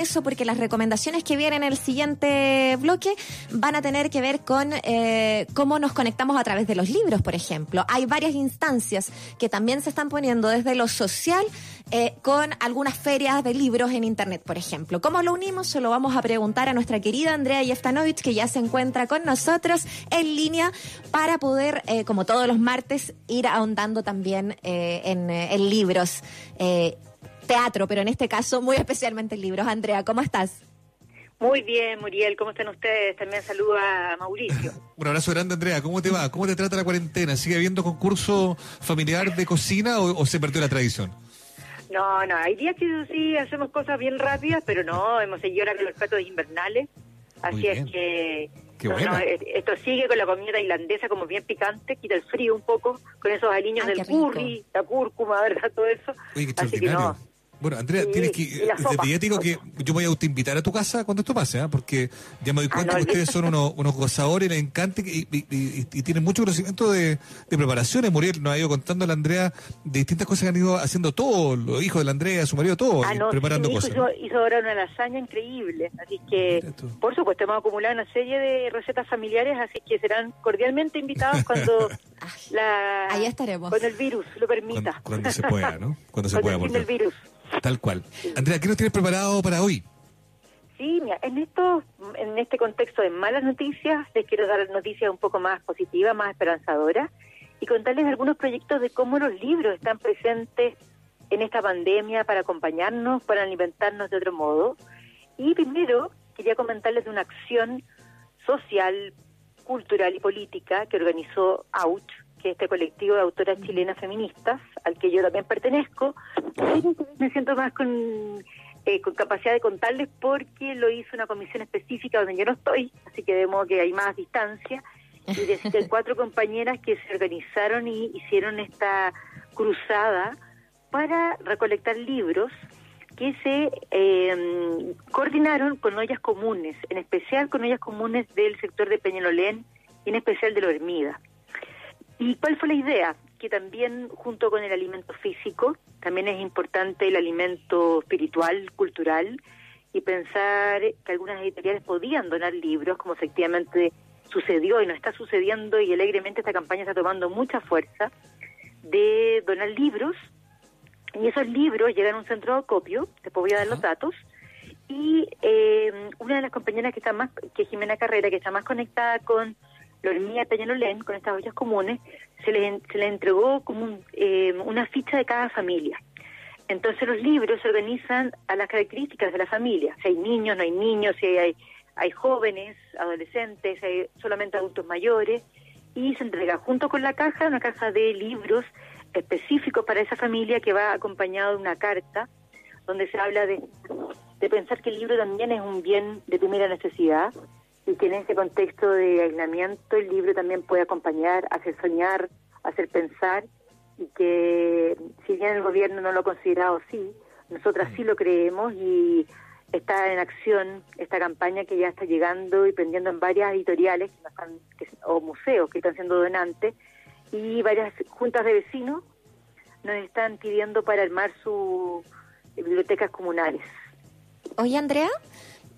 eso porque las recomendaciones que vienen en el siguiente bloque van a tener que ver con eh, cómo nos conectamos a través de los libros, por ejemplo. Hay varias instancias que también se están poniendo desde lo social eh, con algunas ferias de libros en Internet, por ejemplo. ¿Cómo lo unimos? Se lo vamos a preguntar a nuestra querida Andrea Yeftanovich, que ya se encuentra con nosotros en línea para poder, eh, como todos los martes, ir ahondando también en, libros teatro, pero en este caso muy especialmente en libros. Andrea, ¿cómo estás? Muy bien, Muriel, ¿cómo están ustedes? También saludo a Mauricio. Un abrazo grande, Andrea. ¿Cómo te va? ¿Cómo te trata la cuarentena? ¿Sigue habiendo concurso familiar de cocina o, se perdió la tradición? No, no, hay días que sí hacemos cosas bien rápidas, pero no, hemos seguido ahora con los platos invernales. Así es que esto sigue con la comida tailandesa como bien picante, quita el frío un poco, con esos aliños del curry, la cúrcuma, ¿verdad? Todo eso. Así que no, bueno, Andrea, tienes que, desde ético que yo voy a invitar a tu casa cuando esto pase, ¿eh? porque ya me doy ah, cuenta que ustedes son unos, unos gozadores, les encanta y, y, tienen mucho conocimiento de, de preparaciones. Muriel nos ha ido contando a la Andrea de distintas cosas que han ido haciendo todos, los hijos de la Andrea, su marido, todos, ah, preparando cosas. Hizo, hizo, ahora una lasaña increíble, así que, por supuesto, hemos acumulado una serie de recetas familiares, así que serán cordialmente invitados cuando la, Ahí estaremos. Cuando el virus lo permita. Cuando, se pueda, ¿no? Cuando se pueda. Cuando el virus. Tal cual. Andrea, ¿qué nos tienes preparado para hoy? Sí, mira, en esto, en este contexto de malas noticias, les quiero dar noticias un poco más positivas, más esperanzadoras, y contarles algunos proyectos de cómo los libros están presentes en esta pandemia para acompañarnos, para alimentarnos de otro modo. Y primero, quería comentarles de una acción social, cultural y política que organizó AUCH, que es este colectivo de autoras chilenas feministas, al que yo también pertenezco, me siento más con, eh, con capacidad de contarles porque lo hizo una comisión específica donde yo no estoy, así que de modo que hay más distancia, y de, cuatro compañeras que se organizaron y hicieron esta cruzada para recolectar libros que se eh, coordinaron con ollas comunes, en especial con ollas comunes del sector de Peñalolén y en especial de la Hormida. ¿Y cuál fue la idea? Que también junto con el alimento físico, también es importante el alimento espiritual, cultural, y pensar que algunas editoriales podían donar libros, como efectivamente sucedió y no está sucediendo, y alegremente esta campaña está tomando mucha fuerza, de donar libros, y esos libros llegan a un centro de acopio, después voy a dar los datos, y eh, una de las compañeras que está más, que Jimena Carrera, que está más conectada con la hormiga Peñalolén, con estas ollas comunes, se le, se le entregó como eh, una ficha de cada familia. Entonces los libros se organizan a las características de la familia, si hay niños, no hay niños, si hay, hay jóvenes, adolescentes, hay solamente adultos mayores, y se entrega junto con la caja una caja de libros específicos para esa familia que va acompañado de una carta donde se habla de, de pensar que el libro también es un bien de primera necesidad y que en ese contexto de aislamiento el libro también puede acompañar, hacer soñar, hacer pensar y que si bien el gobierno no lo ha considerado así, nosotras sí lo creemos y está en acción esta campaña que ya está llegando y prendiendo en varias editoriales o museos que están siendo donantes y varias juntas de vecinos nos están pidiendo para armar sus bibliotecas comunales. Oye, Andrea,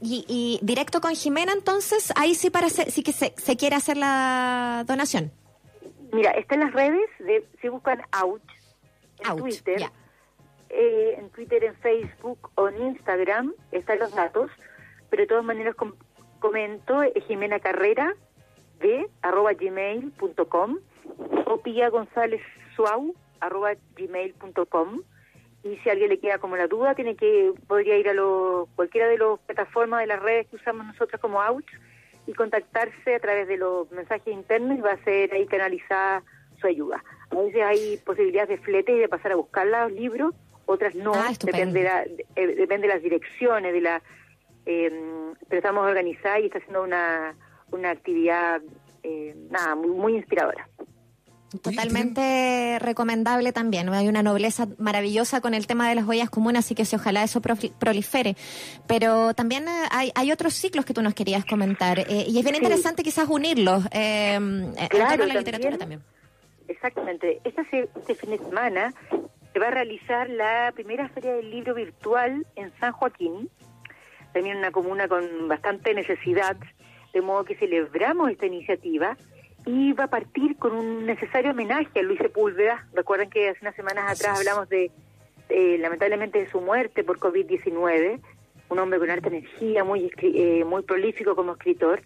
y, directo con Jimena, entonces, ahí sí para sí que se, quiere hacer la donación. Mira, está en las redes, de, si buscan Ouch, en Twitter, eh, en Twitter, en Facebook o en Instagram, están los datos, pero de todas maneras comento, eh, Jimena Carrera, de arroba gmail.com o Pía González Suau, arroba gmail.com y si a alguien le queda como la duda, tiene que podría ir a lo, cualquiera de las plataformas de las redes que usamos nosotros como Ouch y contactarse a través de los mensajes internos y va a ser ahí canalizada su ayuda. A veces hay posibilidades de flete y de pasar a buscar los libros, otras no, ah, depende, de la, eh, depende de las direcciones, de la eh, pero estamos organizadas y está haciendo una, una actividad eh, nada muy, muy inspiradora. Totalmente recomendable también. Hay una nobleza maravillosa con el tema de las huellas comunes, así que si ojalá eso prolifere. Pero también eh, hay, hay otros ciclos que tú nos querías comentar eh, y es bien interesante quizás unirlos eh, claro, la literatura también. Exactamente. Este, este fin de semana se va a realizar la primera feria del libro virtual en San Joaquín, también una comuna con bastante necesidad, de modo que celebramos esta iniciativa y va a partir con un necesario homenaje a Luis Sepúlveda. Recuerden que hace unas semanas atrás hablamos de, lamentablemente, de su muerte por COVID-19, un hombre con alta energía, muy, eh, muy prolífico como escritor,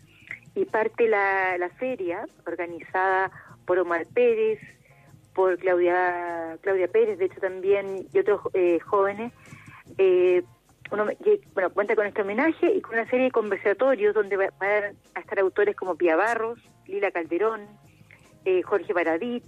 y parte la, la feria organizada por Omar Pérez, por Claudia Claudia Pérez, de hecho también, y otros eh, jóvenes, eh, uno, bueno, cuenta con este homenaje y con una serie de conversatorios donde van a estar autores como Pia Barros, Lila Calderón, eh, Jorge Baradit,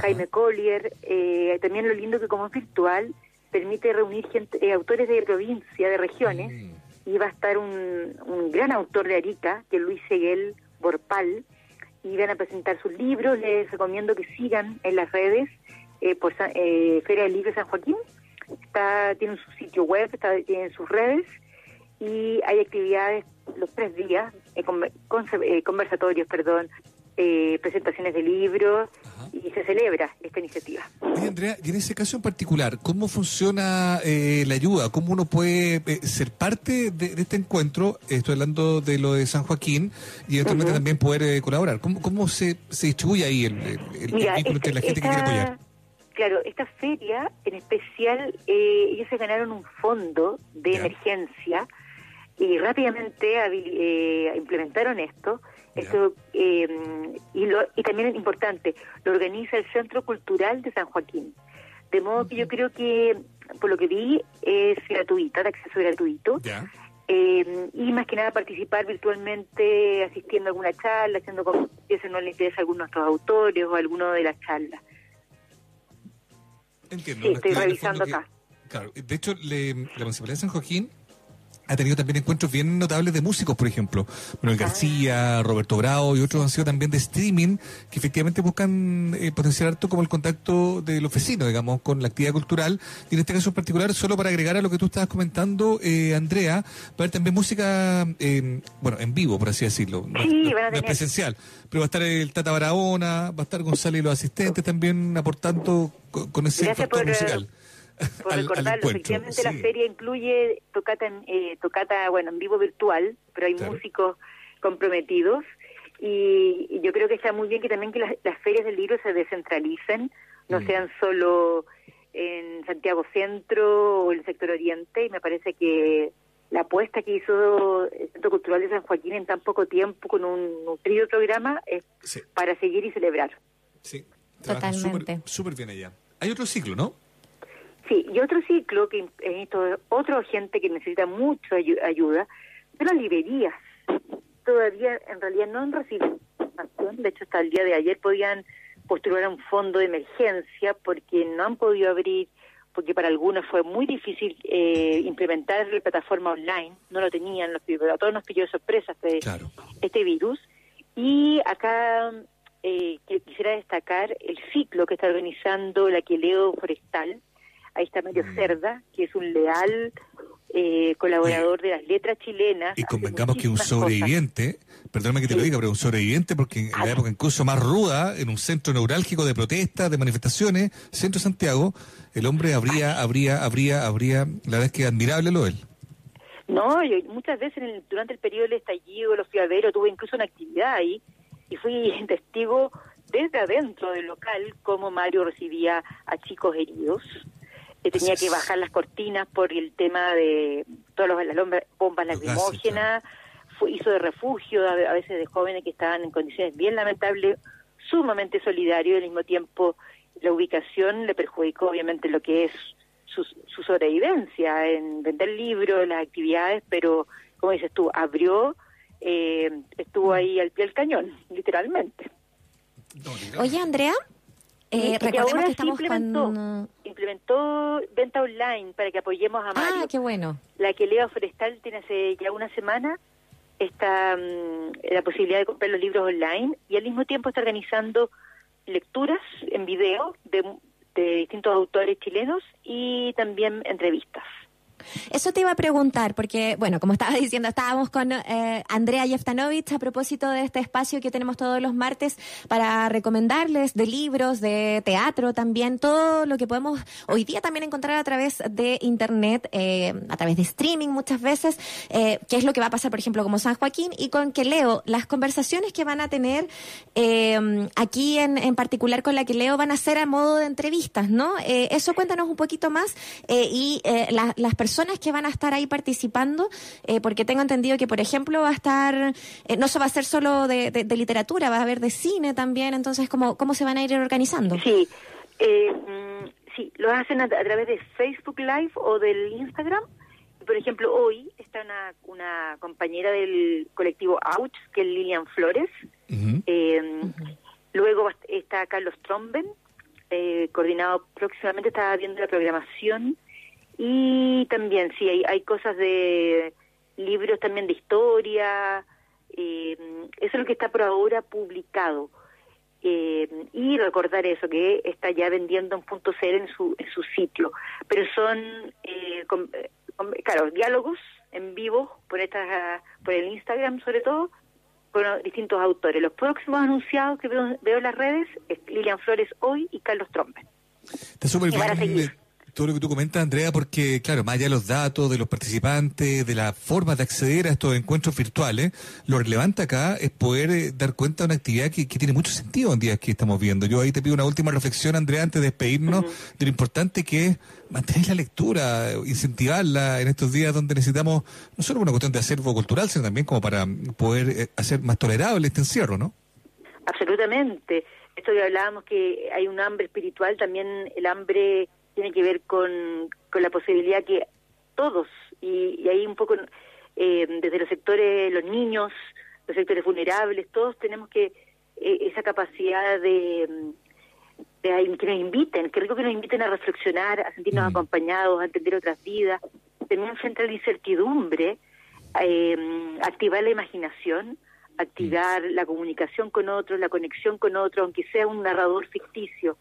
Jaime Collier. Eh, también lo lindo que como es virtual permite reunir gente, eh, autores de provincia, de regiones, mm. y va a estar un, un, gran autor de Arica, que es Luis Seguel Borpal, y van a presentar sus libros. Les recomiendo que sigan en las redes por Feria del Libro San Joaquín está tiene su sitio web, está, tiene sus redes y hay actividades los tres días, eh, eh, conversatorios, perdón, eh, presentaciones de libros y se celebra esta iniciativa. Andrea, y en ese caso en particular, ¿cómo funciona la ayuda? ¿Cómo uno puede ser parte de, este encuentro? Estoy hablando de lo de San Joaquín y eventualmente también poder colaborar. ¿Cómo, cómo se, se distribuye ahí el, el, vínculo entre la gente que quiere apoyar? Claro, esta feria en especial, eh, ellos se ganaron un fondo de emergencia y rápidamente eh, implementaron esto. esto eh, y, lo, y también es importante, lo organiza el Centro Cultural de San Joaquín. De modo que yo creo que, por lo que vi, es gratuita, de acceso gratuito. y más que nada participar virtualmente, asistiendo a alguna charla, haciendo como si no le interesa a algunos de nuestros autores o alguno de las charlas. Entiendo. Sí, estoy revisando acá. claro, de hecho, le, la Municipalidad de San Joaquín ha tenido también encuentros bien notables de músicos, por ejemplo. Manuel ah. García, Roberto Bravo y otros han sido también de streaming que efectivamente buscan eh, potenciar harto como el contacto de los vecinos, digamos, con la actividad cultural. Y en este caso en particular, solo para agregar a lo que tú estabas comentando, eh, Andrea, va a haber también música, eh, bueno, en vivo, por así decirlo. No, sí, es presencial. Pero va a estar el Tata Barahona, va a estar Gonzalo y los asistentes también aportando con, ese factor musical. Por recordarlo, efectivamente la feria incluye tocata, eh, tocata, bueno, en vivo virtual, pero hay músicos comprometidos y, yo creo que está muy bien que también que las, ferias del libro se descentralicen, no mm. sean solo en Santiago Centro o el sector Oriente y me parece que la apuesta que hizo el Centro Cultural de San Joaquín en tan poco tiempo con un nutrido programa es para seguir y celebrar. Sí, totalmente. Súper bien allá. Hay otro ciclo, ¿no? Sí, y otro ciclo que es otro gente que necesita mucha ayuda de las librerías. Todavía en realidad no han recibido información, de hecho hasta el día de ayer podían postular a un fondo de emergencia porque no han podido abrir, porque para algunos fue muy difícil eh, implementar la plataforma online, no lo tenían, los, a todos nos pilló de sorpresa este, este virus. Y acá eh, quisiera destacar el ciclo que está organizando la Queleo Forestal, ahí está Mario mm. Cerda, que es un leal eh, colaborador de las letras chilenas. Y convengamos que un sobreviviente, perdóname que te lo diga, pero un sobreviviente porque en la época incluso más ruda, en un centro neurálgico de protestas, de manifestaciones, centro Santiago, el hombre habría, habría, habría, habría, la verdad es que admirable lo él. No, yo muchas veces durante el periodo del estallido, los fiaderos, tuve incluso una actividad ahí y fui testigo desde adentro del local cómo Mario recibía a chicos heridos tenía que bajar las cortinas por el tema de todas las bombas lacrimógenas, hizo de refugio a, veces de jóvenes que estaban en condiciones bien lamentables, sumamente solidario y al mismo tiempo la ubicación le perjudicó obviamente lo que es su, sobrevivencia en vender libros, las actividades, pero como dices tú, abrió, eh, estuvo ahí al pie del cañón, literalmente. Oye, Andrea, eh, recordemos que estamos implementó venta online para que apoyemos a Mario. Ah, qué bueno. La que Leo Forestal tiene hace ya una semana está mm, la posibilidad de comprar los libros online y al mismo tiempo está organizando lecturas en video de, de distintos autores chilenos y también entrevistas. Eso te iba a preguntar, porque, bueno, como estaba diciendo, estábamos con eh, Andrea Jeftanovich a propósito de este espacio que tenemos todos los martes para recomendarles de libros, de teatro también, todo lo que podemos hoy día también encontrar a través de Internet, eh, a través de streaming muchas veces, eh, qué es lo que va a pasar, por ejemplo, como San Joaquín, y con que leo las conversaciones que van a tener eh, aquí en, en particular con la que leo van a ser a modo de entrevistas, ¿no? eso cuéntanos un poquito más y las personas que van a estar ahí participando, porque tengo entendido que, por ejemplo, va a estar, no se va a ser solo de, de, literatura, va a haber de cine también, entonces, ¿cómo, cómo se van a ir organizando? Sí, eh, mm, sí, lo hacen a, través de Facebook Live o del Instagram. Por ejemplo, hoy está una, una compañera del colectivo Ouch, que es Lilian Flores. eh, Luego está Carlos Tromben, eh, coordinado próximamente, está viendo la programación. Y también, sí, hay, hay cosas de libros también de historia. Eh, eso es lo que está por ahora publicado. Eh, y recordar eso, que está ya vendiendo un punto cero en su, en su sitio. Pero son, eh, claro, diálogos en vivo por, esta, por el Instagram sobre todo, con distintos autores. Los próximos anunciados que veo, veo en las redes es Lilian Flores hoy y Carlos Trombe. Está súper bien todo lo que tú comentas, Andrea, porque, claro, más allá de los datos, de los participantes, de la forma de acceder a estos encuentros virtuales, lo relevante acá es poder eh, dar cuenta de una actividad que, tiene mucho sentido en días que estamos viendo. Yo ahí te pido una última reflexión, Andrea, antes de despedirnos, de lo importante que es mantener la lectura, incentivarla en estos días donde necesitamos, no solo una cuestión de acervo cultural, sino también como para poder eh, hacer más tolerable este encierro, ¿no? Absolutamente. Esto ya hablábamos que hay un hambre espiritual, también el hambre tiene que ver con, con la posibilidad que todos, y, y ahí un poco eh, desde los sectores, los niños, los sectores vulnerables, todos tenemos que eh, esa capacidad de, de, que nos inviten, que rico que nos inviten a reflexionar, a sentirnos mm. acompañados, a entender otras vidas, también frente a la incertidumbre, eh, activar la imaginación, activar mm. la comunicación con otros, la conexión con otros, aunque sea un narrador ficticio,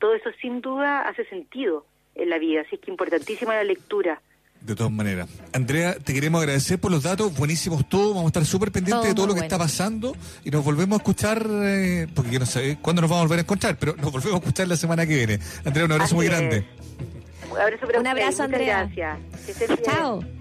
todo eso sin duda hace sentido en la vida, así es que importantísima la lectura. De todas maneras. Andrea, te queremos agradecer por los datos, buenísimos todos, vamos a estar súper pendientes de todo lo que está pasando y nos volvemos a escuchar, eh, porque yo no sé cuándo nos vamos a volver a encontrar, pero nos volvemos a escuchar la semana que viene. Andrea, un abrazo muy grande. Un abrazo, un abrazo Andrea. Gracias. Chao.